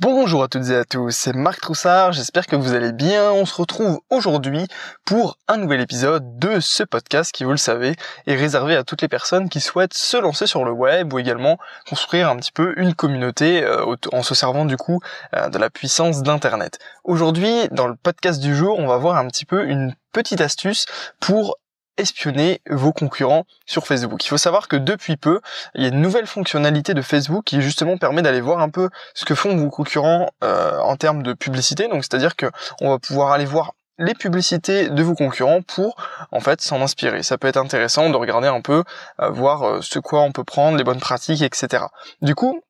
Bonjour à toutes et à tous, c'est Marc Troussard, j'espère que vous allez bien. On se retrouve aujourd'hui pour un nouvel épisode de ce podcast qui, vous le savez, est réservé à toutes les personnes qui souhaitent se lancer sur le web ou également construire un petit peu une communauté euh, en se servant du coup euh, de la puissance d'Internet. Aujourd'hui, dans le podcast du jour, on va voir un petit peu une petite astuce pour espionner vos concurrents sur Facebook. Il faut savoir que depuis peu, il y a une nouvelle fonctionnalité de Facebook qui justement permet d'aller voir un peu ce que font vos concurrents euh, en termes de publicité. Donc c'est-à-dire que on va pouvoir aller voir les publicités de vos concurrents pour en fait s'en inspirer. Ça peut être intéressant de regarder un peu, euh, voir euh, ce quoi on peut prendre, les bonnes pratiques, etc. Du coup,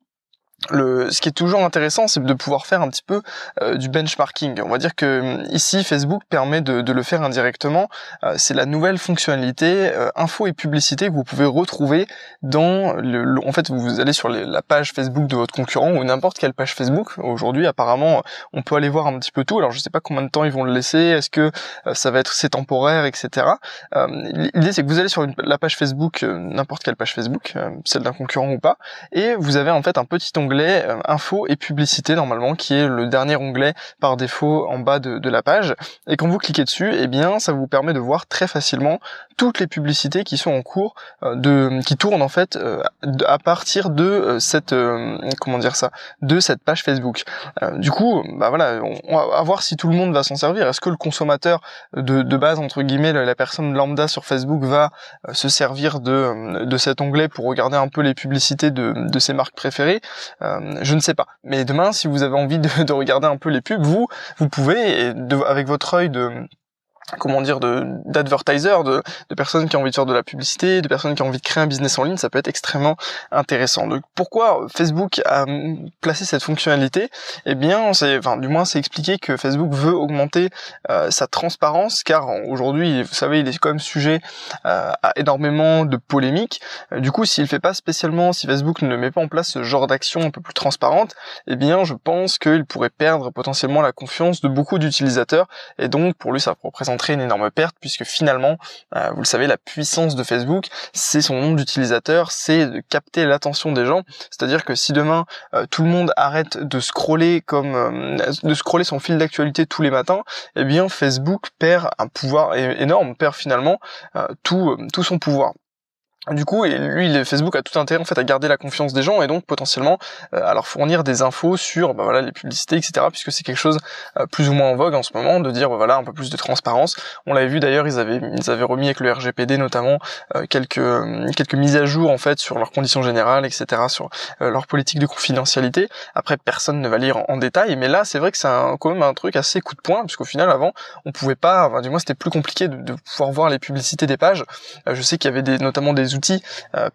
ce qui est toujours intéressant, c'est de pouvoir faire un petit peu euh, du benchmarking. On va dire que hum, ici, Facebook permet de, le faire indirectement. Euh, c'est la nouvelle fonctionnalité euh, info et publicité que vous pouvez retrouver dans le, En fait, vous allez sur la page Facebook de votre concurrent ou n'importe quelle page Facebook. Aujourd'hui, apparemment, on peut aller voir un petit peu tout. Alors, je sais pas combien de temps ils vont le laisser. Est-ce que ça va être c'est temporaire, etc. L'idée, c'est que vous allez sur la page Facebook, n'importe quelle page Facebook, celle d'un concurrent ou pas, et vous avez en fait un petit onglet euh, info et publicité normalement qui est le dernier onglet par défaut en bas de, la page. Et quand vous cliquez dessus eh bien ça vous permet de voir très facilement toutes les publicités qui sont en cours euh, de qui tournent en fait euh, à partir de cette comment dire ça de cette page Facebook. Du coup bah voilà on va voir si tout le monde va s'en servir. Est-ce que le consommateur de, base entre guillemets la personne lambda sur Facebook va se servir de, cet onglet pour regarder un peu les publicités de, ses marques préférées? Je ne sais pas. Mais demain, si vous avez envie de, de regarder un peu les pubs, vous, vous pouvez, avec votre œil de comment dire de d'advertisers, de, de personnes qui ont envie de faire de la publicité, de personnes qui ont envie de créer un business en ligne, ça peut être extrêmement intéressant. Donc pourquoi Facebook a placé cette fonctionnalité? Eh bien, c'est enfin du moins c'est expliqué que Facebook veut augmenter euh, sa transparence car aujourd'hui, vous savez, il est quand même sujet euh, à énormément de polémiques. Euh, du coup, s'il fait pas spécialement si Facebook ne met pas en place ce genre d'action un peu plus transparente, eh bien, je pense qu'il pourrait perdre potentiellement la confiance de beaucoup d'utilisateurs et donc pour lui ça représente une énorme perte puisque finalement, euh, vous le savez, la puissance de Facebook, c'est son nombre d'utilisateurs, c'est de capter l'attention des gens. C'est-à-dire que si demain euh, tout le monde arrête de scroller comme euh, de scroller son fil d'actualité tous les matins, eh bien Facebook perd un pouvoir énorme, perd finalement tout tout son pouvoir. Du coup, lui, Facebook a tout intérêt en fait à garder la confiance des gens et donc potentiellement euh, à leur fournir des infos sur bah, voilà les publicités, etc. Puisque c'est quelque chose euh, plus ou moins en vogue en ce moment de dire bah, voilà un peu plus de transparence. On l'avait vu d'ailleurs, ils avaient ils avaient remis avec le RGPD notamment euh, quelques quelques mises à jour en fait sur leurs conditions générales, etc. Sur leur politique de confidentialité. Après, personne ne va lire en, détail, mais là c'est vrai que c'est quand même un truc assez coup de poing puisqu'au final avant on pouvait pas, enfin, du moins c'était plus compliqué de, de, pouvoir voir les publicités des pages. je sais qu'il y avait des notamment des outils euh,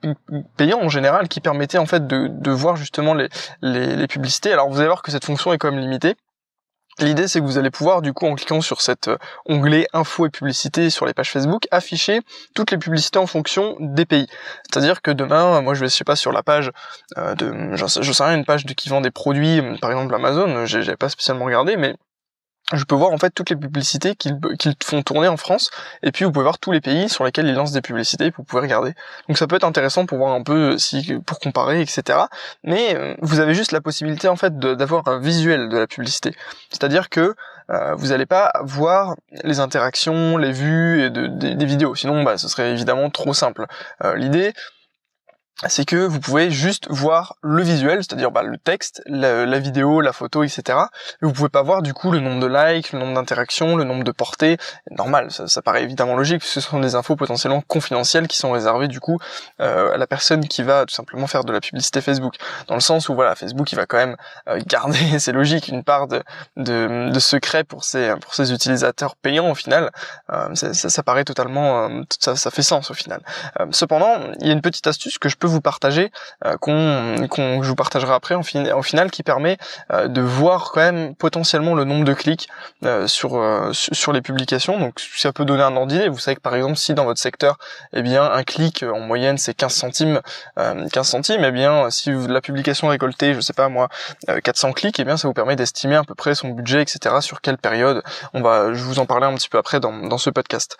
payants en général qui permettaient en fait de, voir justement les, publicités. Alors vous allez voir que cette fonction est quand même limitée. L'idée c'est que vous allez pouvoir du coup en cliquant sur cet euh, onglet info et publicité sur les pages Facebook afficher toutes les publicités en fonction des pays. C'est-à-dire que demain, moi je vais je sais pas sur la page euh, de je sais rien une page de qui vend des produits par exemple Amazon, j'ai pas spécialement regardé mais je peux voir en fait toutes les publicités qu'ils font tourner en France et puis vous pouvez voir tous les pays sur lesquels ils lancent des publicités vous pouvez regarder. Donc ça peut être intéressant pour voir un peu si pour comparer etc mais euh, vous avez juste la possibilité en fait d'avoir un visuel de la publicité. C'est à dire que euh, vous n'allez pas voir les interactions les vues et de, des, vidéos. Sinon bah, ce serait évidemment trop simple. Euh, l'idée c'est que vous pouvez juste voir le visuel, c'est-à-dire bah, le texte, la, vidéo, la photo, etc. Et vous pouvez pas voir du coup le nombre de likes, le nombre d'interactions, le nombre de portées. Normal, ça, paraît évidemment logique, puisque ce sont des infos potentiellement confidentielles qui sont réservées du coup euh, à la personne qui va tout simplement faire de la publicité Facebook. Dans le sens où voilà, Facebook il va quand même euh, garder, c'est logique, une part de, de, secret pour ses pour ses utilisateurs payants au final. Euh, ça, ça, paraît totalement, ça, ça fait sens au final. cependant, il y a une petite astuce que je peux vous partager, euh, qu'on, qu'on je vous partagerai après en, fin, en final, qui permet euh, de voir quand même potentiellement le nombre de clics euh, sur sur les publications. Donc ça peut donner un ordre d'idée. Vous savez que par exemple si dans votre secteur, eh bien un clic en moyenne c'est 15 centimes, 15 centimes, eh bien si la publication récoltée, je sais pas moi, 400 clics, eh bien ça vous permet d'estimer à peu près son budget, etc. Sur quelle période. On va, je vous en parler un petit peu après dans, dans ce podcast.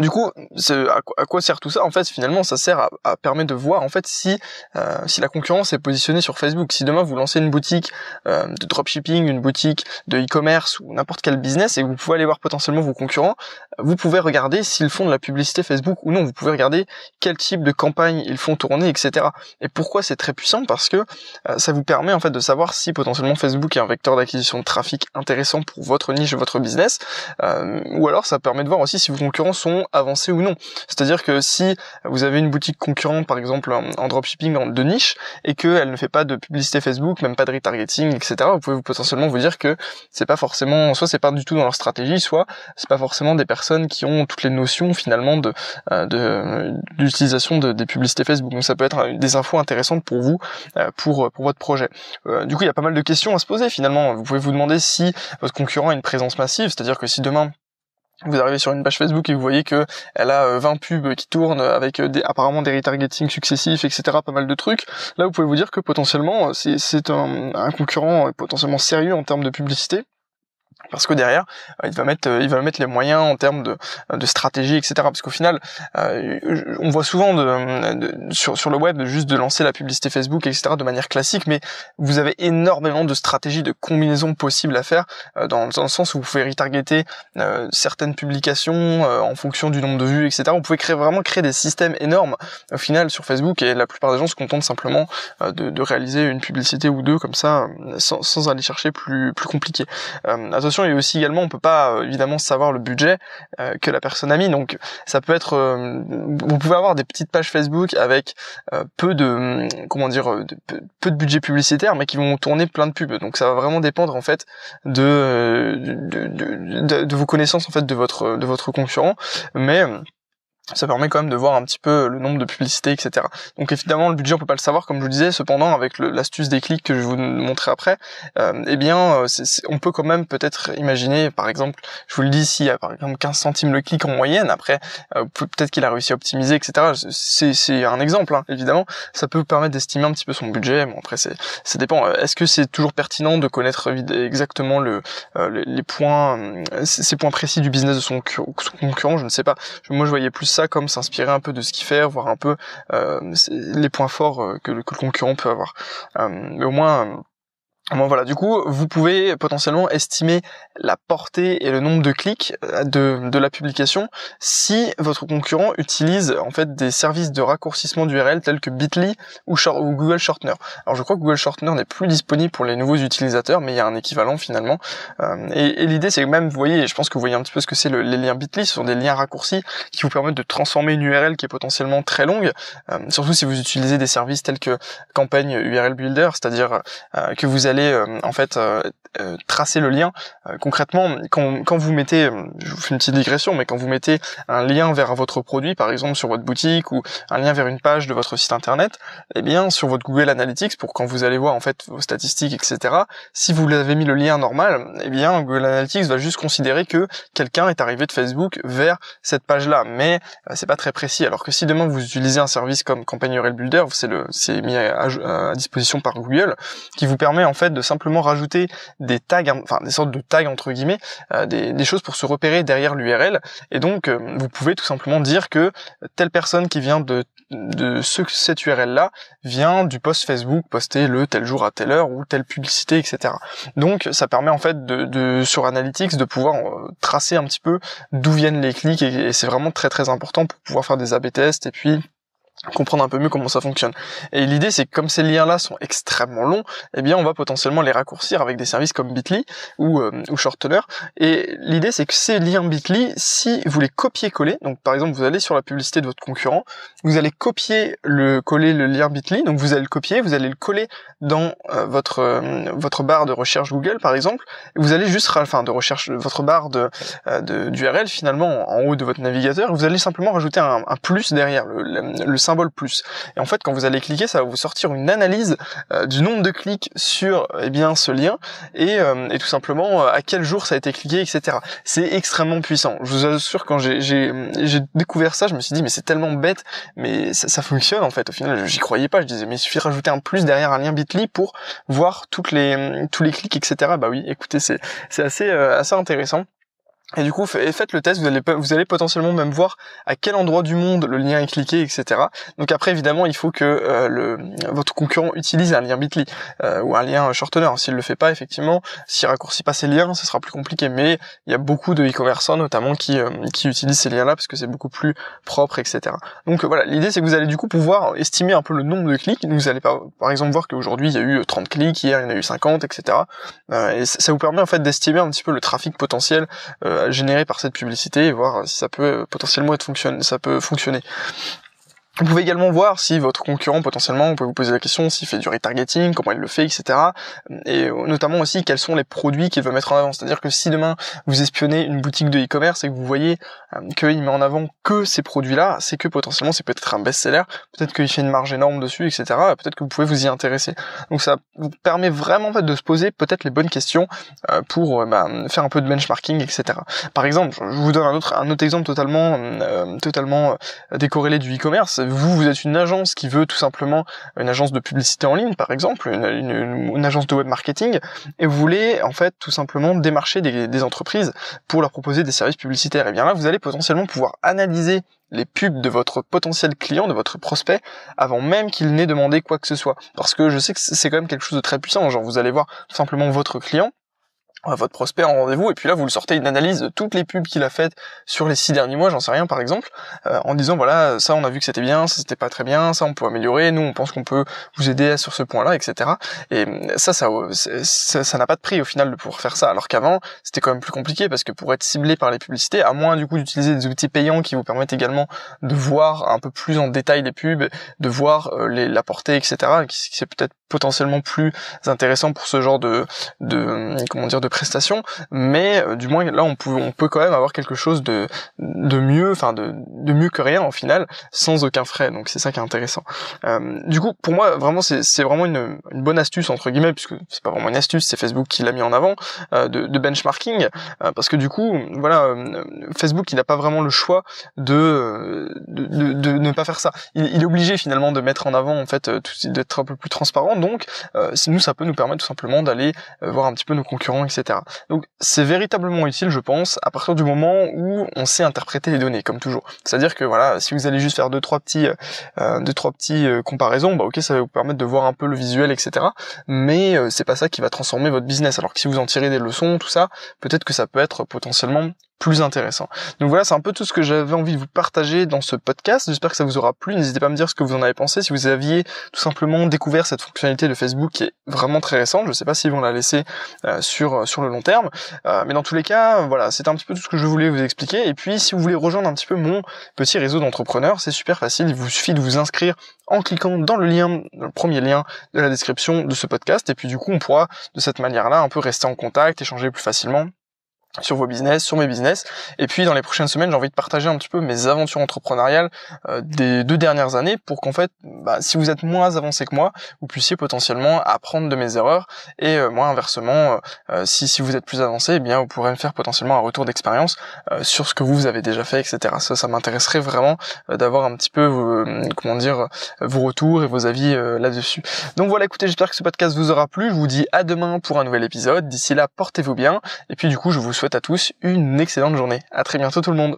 Du coup, à, quoi sert tout ça? En fait, finalement, ça sert à, à permettre de voir en fait si euh, si la concurrence est positionnée sur Facebook. Si demain vous lancez une boutique euh, de dropshipping, une boutique de e-commerce ou n'importe quel business et vous pouvez aller voir potentiellement vos concurrents, vous pouvez regarder s'ils font de la publicité Facebook ou non. Vous pouvez regarder quel type de campagne ils font tourner, etc. Et pourquoi c'est très puissant? Parce que euh, ça vous permet en fait de savoir si potentiellement Facebook est un vecteur d'acquisition de trafic intéressant pour votre niche, votre business, euh, ou alors ça permet de voir aussi si vos concurrents sont avancer ou non. C'est-à-dire que si vous avez une boutique concurrente, par exemple en dropshipping de niche, et qu'elle ne fait pas de publicité Facebook, même pas de retargeting, etc., vous pouvez potentiellement vous dire que c'est pas forcément, soit c'est pas du tout dans leur stratégie, soit c'est pas forcément des personnes qui ont toutes les notions finalement de euh, d'utilisation de, des publicités Facebook. Donc ça peut être des infos intéressantes pour vous, euh, pour pour votre projet. Euh, du coup, il y a pas mal de questions à se poser finalement. Vous pouvez vous demander si votre concurrent a une présence massive, c'est-à-dire que si demain vous arrivez sur une page Facebook et vous voyez que elle a 20 euh, pubs qui tournent avec euh, des, apparemment des retargeting successifs, etc., pas mal de trucs. Là, vous pouvez vous dire que potentiellement, c'est un, un concurrent potentiellement sérieux en termes de publicité parce que derrière euh, il va mettre euh, il va mettre les moyens en termes de, de stratégie etc parce qu'au final euh, on voit souvent de, sur, sur le web de juste de lancer la publicité Facebook etc de manière classique mais vous avez énormément de stratégies de combinaisons possibles à faire dans, dans, le sens où vous pouvez retargeter certaines publications en fonction du nombre de vues etc vous pouvez créer vraiment créer des systèmes énormes au final sur Facebook et la plupart des gens se contentent simplement de, de réaliser une publicité ou deux comme ça sans, sans aller chercher plus plus compliqué et aussi également on peut pas euh, évidemment savoir le budget euh, que la personne a mis. Donc ça peut être euh, vous pouvez avoir des petites pages Facebook avec peu de comment dire peu de budget publicitaire mais qui vont tourner plein de pubs. Donc ça va vraiment dépendre en fait de de, de, de vos connaissances en fait de votre de votre concurrent. Mais ça permet quand même de voir un petit peu le nombre de publicités, etc. Donc évidemment, le budget, on peut pas le savoir, comme je vous disais. Cependant, avec l'astuce des clics que je vais vous montrer après, euh, eh bien, euh, on peut quand même peut-être imaginer, par exemple, je vous le dis, s'il y a par exemple 15 centimes le clic en moyenne, après, euh, peut-être qu'il a réussi à optimiser, etc. C'est un exemple, hein, évidemment. Ça peut permettre d'estimer un petit peu son budget. Bon, après, c'est ça dépend. Euh, est-ce que c'est toujours pertinent de connaître exactement le, les points, ces points précis du business de son, concurrent? Je ne sais pas. Moi, je voyais plus comme s'inspirer un peu de ce qu'il fait, voir un peu euh, les points forts euh, que, que, le concurrent peut avoir. Euh, mais au moins Bon voilà, du coup, vous pouvez potentiellement estimer la portée et le nombre de clics euh, de, de la publication si votre concurrent utilise en fait des services de raccourcissement d'URL tels que Bitly ou, Google Shortener. Alors je crois que Google Shortener n'est plus disponible pour les nouveaux utilisateurs, mais il y a un équivalent finalement. Euh, et, l'idée c'est que même, vous voyez, je pense que vous voyez un petit peu ce que c'est le, les liens Bitly, ce sont des liens raccourcis qui vous permettent de transformer une URL qui est potentiellement très longue, euh, surtout si vous utilisez des services tels que campagne URL Builder, c'est-à-dire que vous allez euh, en fait euh, euh, tracer le lien. concrètement, quand, vous mettez, je vous fais une petite digression, mais quand vous mettez un lien vers votre produit, par exemple sur votre boutique ou un lien vers une page de votre site internet, eh bien sur votre Google Analytics, pour quand vous allez voir en fait vos statistiques, etc. Si vous l'avez mis le lien normal, eh bien Google Analytics va juste considérer que quelqu'un est arrivé de Facebook vers cette page-là, mais c'est pas très précis. Alors que si demain vous utilisez un service comme Campagne URL Builder, c'est le c'est mis à, disposition par Google, qui vous permet en fait de simplement rajouter des tags, enfin des sortes de tags entre guillemets, euh, des, choses pour se repérer derrière l'URL. Et donc euh, vous pouvez tout simplement dire que telle personne qui vient de de ce, cette URL là vient du post Facebook posté le tel jour à telle heure ou telle publicité etc donc ça permet en fait de, de sur Analytics de pouvoir euh, tracer un petit peu d'où viennent les clics et, et c'est vraiment très très important pour pouvoir faire des AB tests et puis comprendre un peu mieux comment ça fonctionne. Et l'idée c'est que comme ces liens-là sont extrêmement longs, eh bien on va potentiellement les raccourcir avec des services comme Bitly ou, euh, ou Shortener. Et l'idée c'est que ces liens Bitly, si vous les copiez-coller, donc par exemple vous allez sur la publicité de votre concurrent, vous allez copier le coller le lien Bitly, donc vous allez le copier, vous allez le coller dans euh, votre euh, votre barre de recherche Google par exemple, et vous allez juste enfin de recherche votre barre de d'URL finalement en haut de votre navigateur, vous allez simplement rajouter un, un plus derrière le, le, le symbole plus. Et en fait, quand vous allez cliquer, ça va vous sortir une analyse euh, du nombre de clics sur eh bien ce lien et, euh, et tout simplement euh, à quel jour ça a été cliqué, etc. C'est extrêmement puissant. Je vous assure, quand j'ai découvert ça, je me suis dit mais c'est tellement bête, mais ça, ça, fonctionne en fait. Au final, j'y croyais pas. Je disais mais il suffit de rajouter un plus derrière un lien Bitly pour voir toutes les tous les clics, etc. Bah oui, écoutez, c'est c'est assez assez intéressant. Et du coup, faites le test, vous allez, vous allez potentiellement même voir à quel endroit du monde le lien est cliqué, etc. Donc après, évidemment, il faut que euh, le, votre concurrent utilise un lien Bitly euh, ou un lien shortener. S'il le fait pas, effectivement, s'il raccourcit pas ces liens, ce sera plus compliqué. Mais il y a beaucoup de e-commerçants, notamment, qui, euh, qui utilisent ces liens-là parce que c'est beaucoup plus propre, etc. Donc voilà, l'idée, c'est que vous allez du coup pouvoir estimer un peu le nombre de clics. Vous allez par, par exemple voir qu'aujourd'hui, il y a eu 30 clics, hier, il y en a eu 50, etc. et ça vous permet en fait d'estimer un petit peu le trafic potentiel généré par cette publicité et voir si ça peut potentiellement être fonctionne, ça peut fonctionner. Vous pouvez également voir si votre concurrent potentiellement, vous pouvez vous poser la question s'il fait du retargeting, comment il le fait, etc. Et notamment aussi quels sont les produits qu'il veut mettre en avant. C'est-à-dire que si demain vous espionnez une boutique de e-commerce et que vous voyez euh, qu'il met en avant que ces produits-là, c'est que potentiellement c'est peut-être un best-seller, peut-être qu'il fait une marge énorme dessus, etc. Peut-être que vous pouvez vous y intéresser. Donc ça vous permet vraiment en fait de se poser peut-être les bonnes questions euh, pour euh, bah, faire un peu de benchmarking, etc. Par exemple, je vous donne un autre un autre exemple totalement totalement décorrélé du e-commerce vous, vous êtes une agence qui veut tout simplement une agence de publicité en ligne, par exemple, une, agence de web marketing, et vous voulez en fait tout simplement démarcher des, entreprises pour leur proposer des services publicitaires. Et bien là, vous allez potentiellement pouvoir analyser les pubs de votre potentiel client, de votre prospect, avant même qu'il n'ait demandé quoi que ce soit. Parce que je sais que c'est quand même quelque chose de très puissant. Genre, vous allez voir tout simplement votre client, votre prospect en rendez-vous et puis là vous le sortez une analyse de toutes les pubs qu'il a faites sur les six derniers mois, j'en sais rien par exemple, euh, en disant voilà ça on a vu que c'était bien, ça c'était pas très bien, ça on peut améliorer, nous on pense qu'on peut vous aider sur ce point-là, etc. Et ça ça ça n'a pas de prix au final de pouvoir faire ça, alors qu'avant c'était quand même plus compliqué parce que pour être ciblé par les publicités, à moins du coup d'utiliser des outils payants qui vous permettent également de voir un peu plus en détail les pubs, de voir euh, la portée, etc. qui c'est peut-être potentiellement plus intéressant pour ce genre de, de comment dire de prestations. Mais euh, du moins là on peut on peut quand même avoir quelque chose de de mieux enfin de, de mieux que rien en final sans aucun frais. Donc c'est ça qui est intéressant. Euh, du coup pour moi vraiment c'est c'est vraiment une, une bonne astuce entre guillemets puisque c'est pas vraiment une astuce c'est Facebook qui l'a mis en avant euh, de, de, benchmarking. Euh, parce que du coup voilà euh, Facebook il n'a pas vraiment le choix de de, de, ne pas faire ça. Il, il, est obligé finalement de mettre en avant en fait d'être un peu plus transparent donc euh, nous ça peut nous permettre tout simplement d'aller euh, voir un petit peu nos concurrents, etc. Donc c'est véritablement utile, je pense, à partir du moment où on sait interpréter les données, comme toujours. C'est-à-dire que voilà, si vous allez juste faire deux trois petits, euh, deux trois petits euh, comparaisons, bah ok, ça va vous permettre de voir un peu le visuel, etc. Mais c'est pas ça qui va transformer votre business. Alors que si vous en tirez des leçons, tout ça, peut-être que ça peut être potentiellement plus intéressant. Donc voilà, c'est un peu tout ce que j'avais envie de vous partager dans ce podcast. J'espère que ça vous aura plu. N'hésitez pas à me dire ce que vous en avez pensé. Si vous aviez tout simplement découvert cette fonctionnalité de Facebook qui est vraiment très récente, je sais pas s'ils vont la laisser euh, sur euh, sur le long terme, euh, mais dans tous les cas, voilà, c'est un petit peu tout ce que je voulais vous expliquer. Et puis, si vous voulez rejoindre un petit peu mon petit réseau d'entrepreneurs, c'est super facile. Il vous suffit de vous inscrire en cliquant dans le lien, le premier lien de la description de ce podcast. Et puis du coup, on pourra de cette manière-là un peu rester en contact, échanger plus facilement sur vos business, sur mes business. Et puis dans les prochaines semaines, j'ai envie de partager un petit peu mes aventures entrepreneuriales euh, des deux dernières années pour qu'en fait, bah, si vous êtes moins avancé que moi, vous puissiez potentiellement apprendre de mes erreurs. Et euh, moi, inversement, euh, si, si vous êtes plus avancé, eh bien vous pourrez me faire potentiellement un retour d'expérience sur ce que vous, avez déjà fait, etc. Ça, ça m'intéresserait vraiment d'avoir un petit peu, comment dire, vos retours et vos avis là-dessus. Donc voilà, écoutez, j'espère que ce podcast vous aura plu. Je vous dis à demain pour un nouvel épisode. D'ici là, portez-vous bien. Et puis du coup, je vous souhaite à tous une excellente journée. À très bientôt tout le monde.